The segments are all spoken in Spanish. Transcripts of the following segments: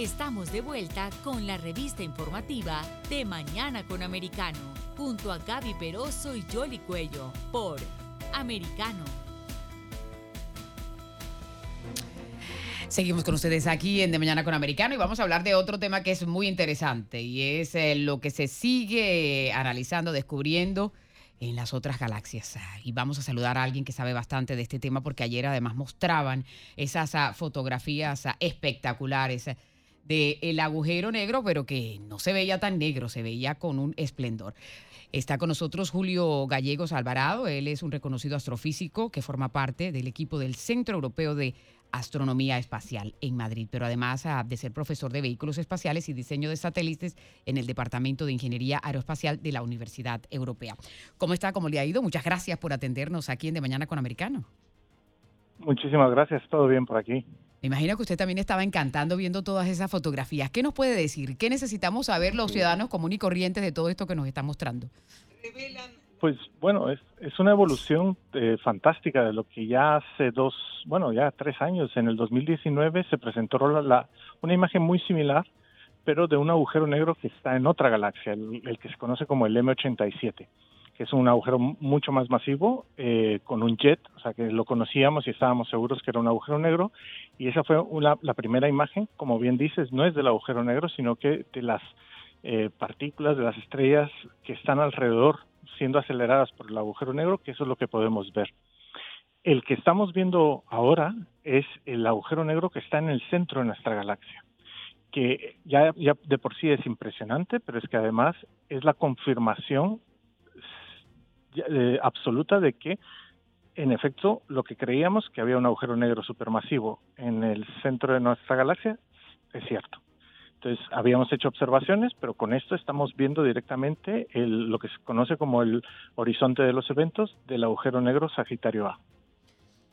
Estamos de vuelta con la revista informativa de Mañana con Americano, junto a Gaby Peroso y Jolly Cuello, por Americano. Seguimos con ustedes aquí en De Mañana con Americano y vamos a hablar de otro tema que es muy interesante y es eh, lo que se sigue analizando, descubriendo en las otras galaxias. Y vamos a saludar a alguien que sabe bastante de este tema porque ayer además mostraban esas ah, fotografías ah, espectaculares del agujero negro, pero que no se veía tan negro, se veía con un esplendor. Está con nosotros Julio Gallegos Alvarado, él es un reconocido astrofísico que forma parte del equipo del Centro Europeo de Astronomía Espacial en Madrid, pero además ah, de ser profesor de vehículos espaciales y diseño de satélites en el Departamento de Ingeniería Aeroespacial de la Universidad Europea. ¿Cómo está? ¿Cómo le ha ido? Muchas gracias por atendernos aquí en De Mañana con Americano. Muchísimas gracias, todo bien por aquí. Me imagino que usted también estaba encantando viendo todas esas fotografías. ¿Qué nos puede decir? ¿Qué necesitamos saber los ciudadanos comunes y corrientes de todo esto que nos está mostrando? Pues bueno, es, es una evolución eh, fantástica de lo que ya hace dos, bueno, ya tres años, en el 2019 se presentó la, una imagen muy similar, pero de un agujero negro que está en otra galaxia, el que se conoce como el M87 que es un agujero mucho más masivo, eh, con un jet, o sea que lo conocíamos y estábamos seguros que era un agujero negro, y esa fue la primera imagen, como bien dices, no es del agujero negro, sino que de las eh, partículas, de las estrellas que están alrededor siendo aceleradas por el agujero negro, que eso es lo que podemos ver. El que estamos viendo ahora es el agujero negro que está en el centro de nuestra galaxia que ya, ya de por sí es impresionante, pero es que además es la confirmación eh, absoluta de que, en efecto, lo que creíamos que había un agujero negro supermasivo en el centro de nuestra galaxia es cierto. Entonces, habíamos hecho observaciones, pero con esto estamos viendo directamente lo que se conoce como el horizonte de los eventos del agujero negro Sagitario A.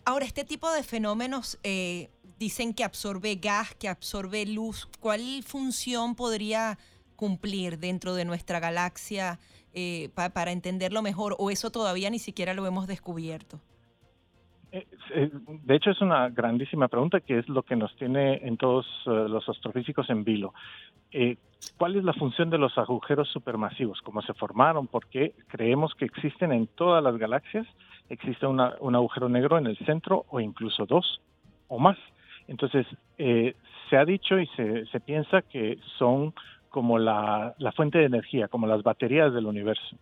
Ahora, este tipo de fenómenos eh, dicen que absorbe gas, que absorbe luz. ¿Cuál función podría cumplir dentro de nuestra galaxia eh, para entenderlo mejor o eso todavía ni siquiera lo hemos descubierto? Eh, eh, de hecho, es una grandísima pregunta que es lo que nos tiene en todos los astrofísicos en vilo. ¿Cuál es la función de los agujeros supermasivos? ¿Cómo se formaron? ¿Por qué creemos que existen en todas las galaxias? Existe un agujero negro en el centro o incluso dos o más. Entonces, se ha dicho y se, se piensa que son como la, fuente de energía, como las baterías del universo.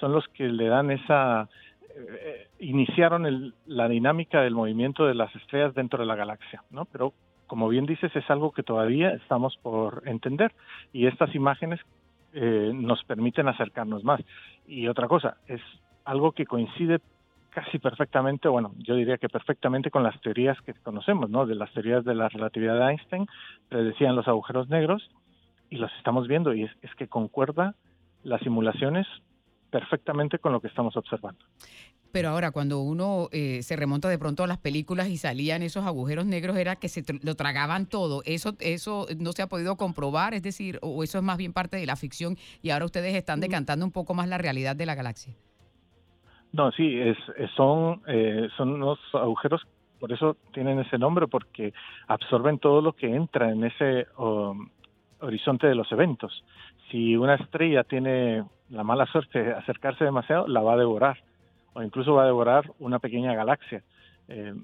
Son los que le dan esa, eh, iniciaron la dinámica del movimiento de las estrellas dentro de la galaxia, ¿no? Pero como bien dices, es algo que todavía estamos por entender y estas imágenes eh, nos permiten acercarnos más. Y otra cosa, es algo que coincide casi perfectamente, bueno, yo diría que perfectamente con las teorías que conocemos, ¿no? De las teorías de la relatividad de Einstein, predecían los agujeros negros y los estamos viendo y es, que concuerda las simulaciones perfectamente con lo que estamos observando. Pero ahora, cuando uno eh, se remonta de pronto a las películas y salían esos agujeros negros, era que se lo tragaban todo. Eso, eso no se ha podido comprobar, es decir, o eso es más bien parte de la ficción y ahora ustedes están mm. decantando un poco más la realidad de la galaxia. No, sí, es, son, eh, son unos agujeros, por eso tienen ese nombre, porque absorben todo lo que entra en ese um, horizonte de los eventos. Si una estrella tiene la mala suerte de acercarse demasiado, la va a devorar, o incluso va a devorar una pequeña galaxia. Eh,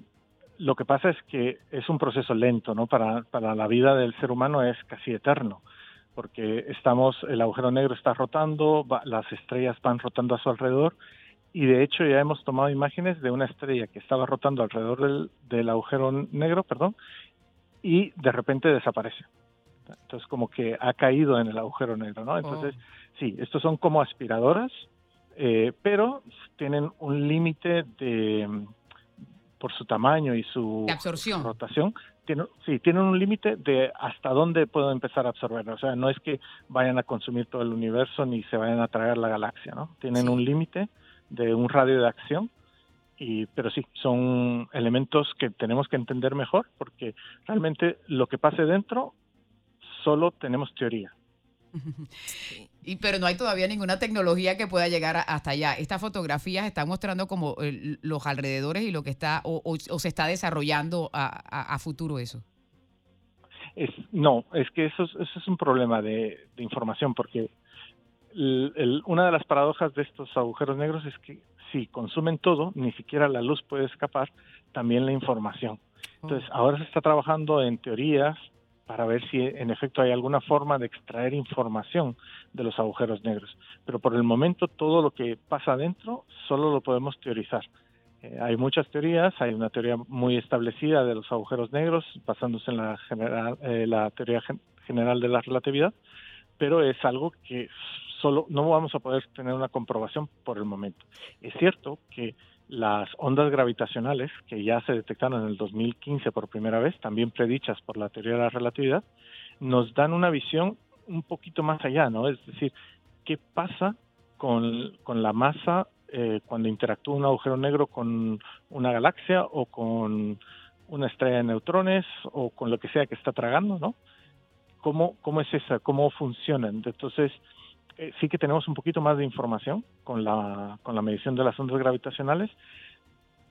lo que pasa es que es un proceso lento, ¿no? Para, para la vida del ser humano es casi eterno, porque estamos, el agujero negro está rotando, las estrellas van rotando a su alrededor, y de hecho ya hemos tomado imágenes de una estrella que estaba rotando alrededor del, del agujero negro, perdón, y de repente desaparece. Entonces como que ha caído en el agujero negro, ¿no? Entonces, oh. sí, estos son como aspiradoras, eh, pero tienen un límite de por su tamaño y su absorción. rotación, tienen, sí, tienen un límite de hasta dónde puedo empezar a absorber. O sea, no es que vayan a consumir todo el universo ni se vayan a traer la galaxia, ¿no? Tienen un límite de un radio de acción, y, pero sí, son elementos que tenemos que entender mejor porque realmente lo que pase dentro solo tenemos teoría. Y, pero no hay todavía ninguna tecnología que pueda llegar hasta allá. Estas fotografías están mostrando como los alrededores y lo que está o, se está desarrollando a, futuro eso. Es, no, es que eso, eso es un problema de, información, porque una de las paradojas de estos agujeros negros es que si consumen todo, ni siquiera la luz puede escapar, también la información. Entonces, oh. ahora se está trabajando en teorías para ver si en efecto hay alguna forma de extraer información de los agujeros negros. Pero por el momento todo lo que pasa adentro solo lo podemos teorizar. Eh, hay muchas teorías, hay una teoría muy establecida de los agujeros negros basándose en la, general, eh, la teoría general de la relatividad, pero es algo que solo no vamos a poder tener una comprobación por el momento. Es cierto que las ondas gravitacionales, que ya se detectaron en el 2015 por primera vez, también predichas por la teoría de la relatividad, nos dan una visión un poquito más allá, ¿no? Es decir, ¿qué pasa con, con la masa eh, cuando interactúa un agujero negro con una galaxia o con una estrella de neutrones o con lo que sea que está tragando, ¿no? ¿Cómo, cómo es esa? ¿Cómo funcionan? Entonces, eh, sí que tenemos un poquito más de información con la, con la medición de las ondas gravitacionales,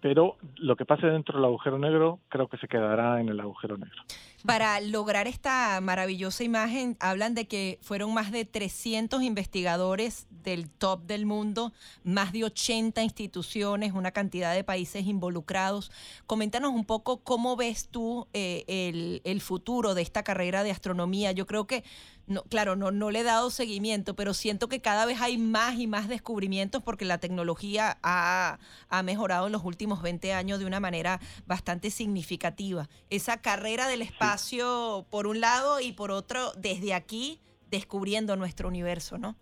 pero lo que pase dentro del agujero negro creo que se quedará en el agujero negro. Para lograr esta maravillosa imagen, hablan de que fueron más de 300 investigadores del top del mundo, más de 80 instituciones, una cantidad de países involucrados. Coméntanos un poco cómo ves tú eh, el, el futuro de esta carrera de astronomía. Yo creo que no, claro, no, no le he dado seguimiento, pero siento que cada vez hay más y más descubrimientos porque la tecnología ha, ha, mejorado en los últimos 20 años de una manera bastante significativa. Esa carrera del espacio por un lado y por otro desde aquí descubriendo nuestro universo, ¿no?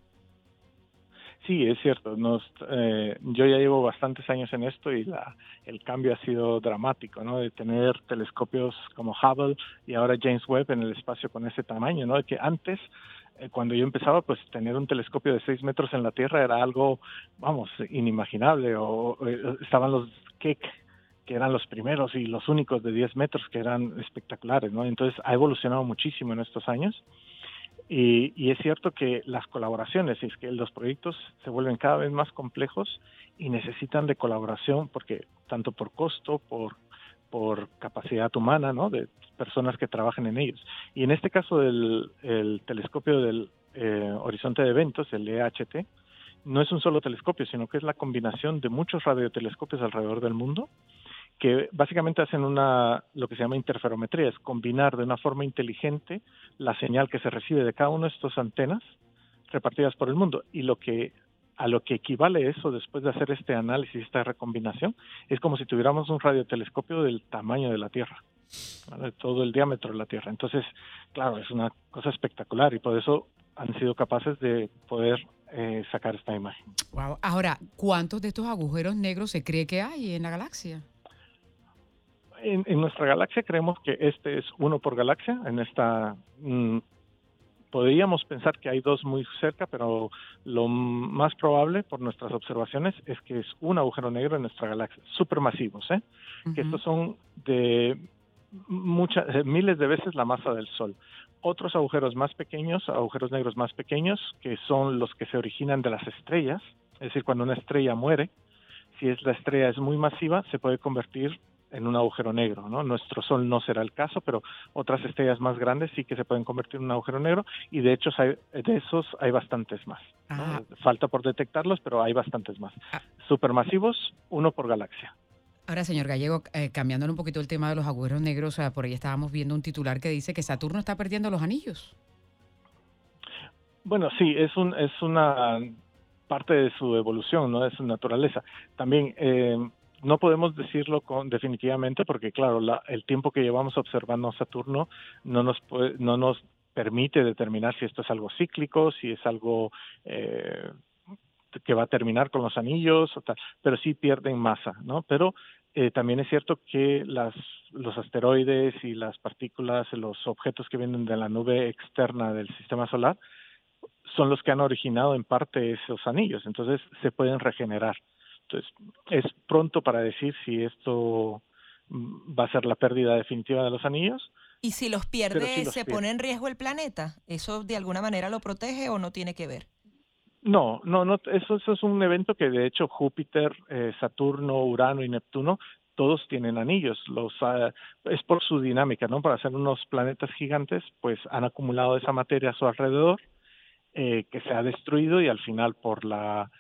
Sí, es cierto. Nos, eh, yo ya llevo bastantes años en esto y la, el cambio ha sido dramático, ¿no? De tener telescopios como Hubble y ahora James Webb en el espacio con ese tamaño, ¿no? Que antes, eh, cuando yo empezaba, pues tener un telescopio de 6 metros en la Tierra era algo, vamos, inimaginable. O, eh, estaban los Keck que eran los primeros y los únicos de 10 metros que eran espectaculares, ¿no? Entonces ha evolucionado muchísimo en estos años y, es cierto que las colaboraciones, es que los proyectos se vuelven cada vez más complejos y necesitan de colaboración porque tanto por costo, por, por capacidad humana, ¿no? De personas que trabajen en ellos. Y en este caso del el telescopio del eh, horizonte de eventos, el EHT, no es un solo telescopio, sino que es la combinación de muchos radiotelescopios alrededor del mundo que básicamente hacen una lo que se llama interferometría, es combinar de una forma inteligente la señal que se recibe de cada una de estas antenas repartidas por el mundo y lo que a lo que equivale eso después de hacer este análisis, esta recombinación, es como si tuviéramos un radiotelescopio del tamaño de la Tierra, de todo el diámetro de la Tierra. Entonces, claro, es una cosa espectacular y por eso han sido capaces de poder eh, sacar esta imagen. Wow. Ahora, ¿cuántos de estos agujeros negros se cree que hay en la galaxia? En, nuestra galaxia creemos que este es uno por galaxia. En esta mm, podríamos pensar que hay dos muy cerca, pero lo más probable por nuestras observaciones es que es un agujero negro en nuestra galaxia, supermasivos, ¿eh? que estos son de muchas miles de veces la masa del Sol. Otros agujeros más pequeños, agujeros negros más pequeños, que son los que se originan de las estrellas, es decir, cuando una estrella muere, si es la estrella es muy masiva, se puede convertir en un agujero negro. ¿no? Nuestro Sol no será el caso, pero otras estrellas más grandes sí que se pueden convertir en un agujero negro y de hecho hay, de esos hay bastantes más. Ah. Falta por detectarlos, pero hay bastantes más. Ah. Supermasivos, uno por galaxia. Ahora, señor Gallego, eh, cambiándole un poquito el tema de los agujeros negros, por ahí estábamos viendo un titular que dice que Saturno está perdiendo los anillos. Bueno, sí, es, un, es una parte de su evolución, no de su naturaleza. También eh, no podemos decirlo con, definitivamente porque, claro, el tiempo que llevamos observando Saturno no nos, no nos permite determinar si esto es algo cíclico, si es algo eh, que va a terminar con los anillos, o tal, pero sí pierden masa, ¿no? Pero eh, también es cierto que las, los asteroides y las partículas, los objetos que vienen de la nube externa del sistema solar, son los que han originado en parte esos anillos, entonces se pueden regenerar. Entonces, es pronto para decir si esto mm, va a ser la pérdida definitiva de los anillos. ¿Y si los pierde, se pone en riesgo el planeta? ¿Eso de alguna manera lo protege o no tiene que ver? No, no, no eso, eso es un evento que de hecho Júpiter, eh, Saturno, Urano y Neptuno todos tienen anillos. Los, ah, es por su dinámica, ¿no? Para hacer unos planetas gigantes, pues han acumulado esa materia a su alrededor eh, que se ha destruido y al final por la,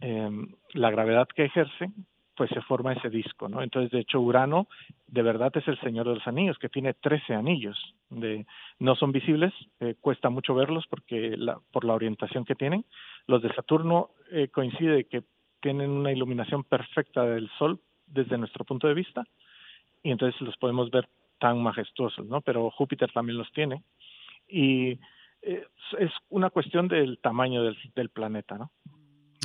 em, la gravedad que ejerce, pues se forma ese disco, ¿no? Entonces, de hecho, Urano de verdad es el Señor de los Anillos, que tiene 13 anillos. De, no son visibles, eh, cuesta mucho verlos porque la, por la orientación que tienen. Los de Saturno eh, coincide que tienen una iluminación perfecta del Sol desde nuestro punto de vista y entonces los podemos ver tan majestuosos, ¿no? Pero Júpiter también los tiene y eh, es una cuestión del tamaño del planeta, ¿no?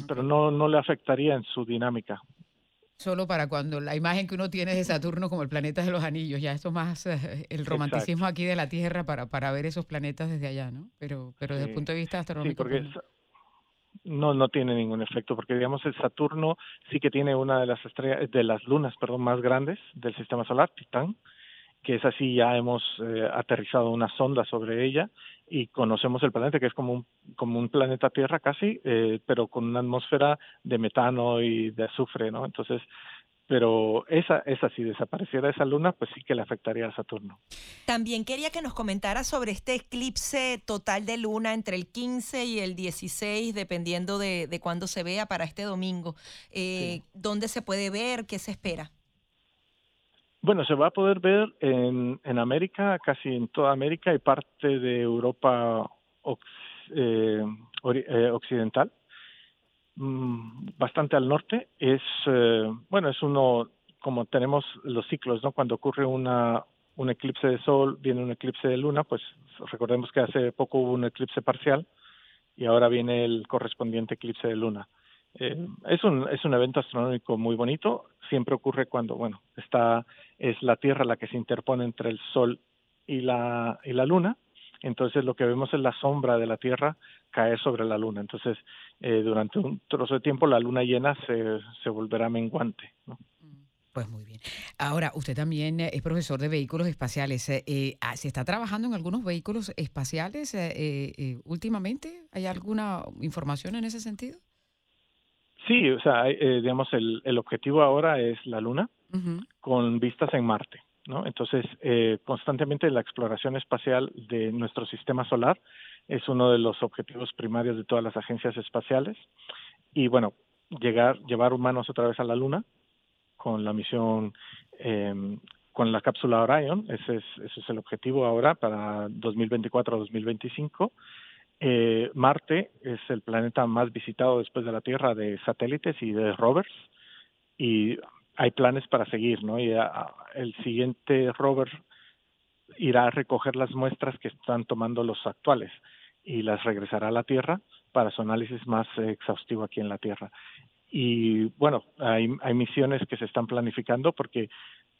Pero no, no le afectaría en su dinámica. Solo para cuando la imagen que uno tiene de Saturno como el planeta de los anillos, ya esto más eh, el romanticismo aquí de la Tierra para, para ver esos planetas desde allá, ¿no? Pero, pero desde el punto de vista astronómico. Sí, porque pues no no tiene ningún efecto porque digamos el Saturno sí que tiene una de las estrellas de las lunas perdón más grandes del sistema solar Titán que es así ya hemos eh, aterrizado una sonda sobre ella y conocemos el planeta que es como un como un planeta Tierra casi eh, pero con una atmósfera de metano y de azufre no entonces pero esa, esa si desapareciera esa luna, pues sí que le afectaría a Saturno. También quería que nos comentara sobre este eclipse total de luna entre el 15 y el 16, dependiendo de, de cuándo se vea para este domingo. Eh, ¿Dónde se puede ver? ¿Qué se espera? Bueno, se va a poder ver en, en América, casi en toda América y parte de Europa eh, eh, occidental. Mm, bastante al norte. Es, eh, bueno, es uno, como tenemos los ciclos, ¿no? Cuando ocurre una, un eclipse de sol, viene un eclipse de luna, pues recordemos que hace poco hubo un eclipse parcial y ahora viene el correspondiente eclipse de luna. Eh, es un es un evento astronómico muy bonito. Siempre ocurre cuando bueno está es la Tierra la que se interpone entre el Sol y la y la Luna entonces lo que vemos es la sombra de la Tierra caer sobre la Luna. Entonces, eh, durante un trozo de tiempo la Luna llena se, se volverá menguante. Pues muy bien. Ahora, usted también es profesor de vehículos espaciales. Eh, eh ah, ¿Se está trabajando en algunos vehículos espaciales eh, eh, últimamente? ¿Hay alguna información en ese sentido? Sí, o sea, digamos, el, el objetivo ahora es la Luna con vistas en Marte. ¿no? Entonces, eh, constantemente la exploración espacial de nuestro sistema solar es uno de los objetivos primarios de todas las agencias espaciales. Y bueno, llegar, llevar humanos otra vez a la Luna con la misión, eh, con la cápsula Orion, ese es, ese es el objetivo ahora para 2024-2025. Eh, Marte es el planeta más visitado después de la Tierra de satélites y de rovers y hay planes para seguir, ¿no? Y el siguiente rover irá a recoger las muestras que están tomando los actuales y las regresará a la Tierra para su análisis más exhaustivo aquí en la Tierra. Y bueno, hay, hay misiones que se están planificando porque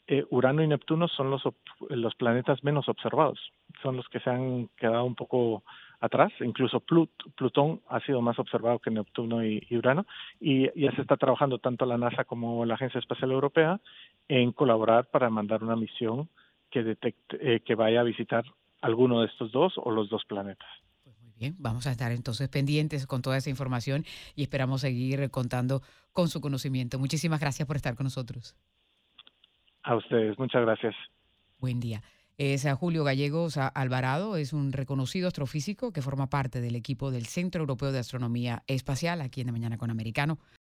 eh, Urano y Neptuno son los planetas menos observados, son los que se han quedado un poco atrás, incluso Plutón ha sido más observado que Neptuno y, Urano, y ya se está trabajando tanto la NASA como la Agencia Espacial Europea en colaborar para mandar una misión que detecte, eh, que vaya a visitar alguno de estos dos o los dos planetas. Pues muy bien, vamos a estar entonces pendientes con toda esa información y esperamos seguir contando con su conocimiento. Muchísimas gracias por estar con nosotros. A ustedes, muchas gracias. Buen día. Es Julio Gallegos Alvarado, es un reconocido astrofísico que forma parte del equipo del Centro Europeo de Astronomía Espacial aquí en la Mañana con Americano.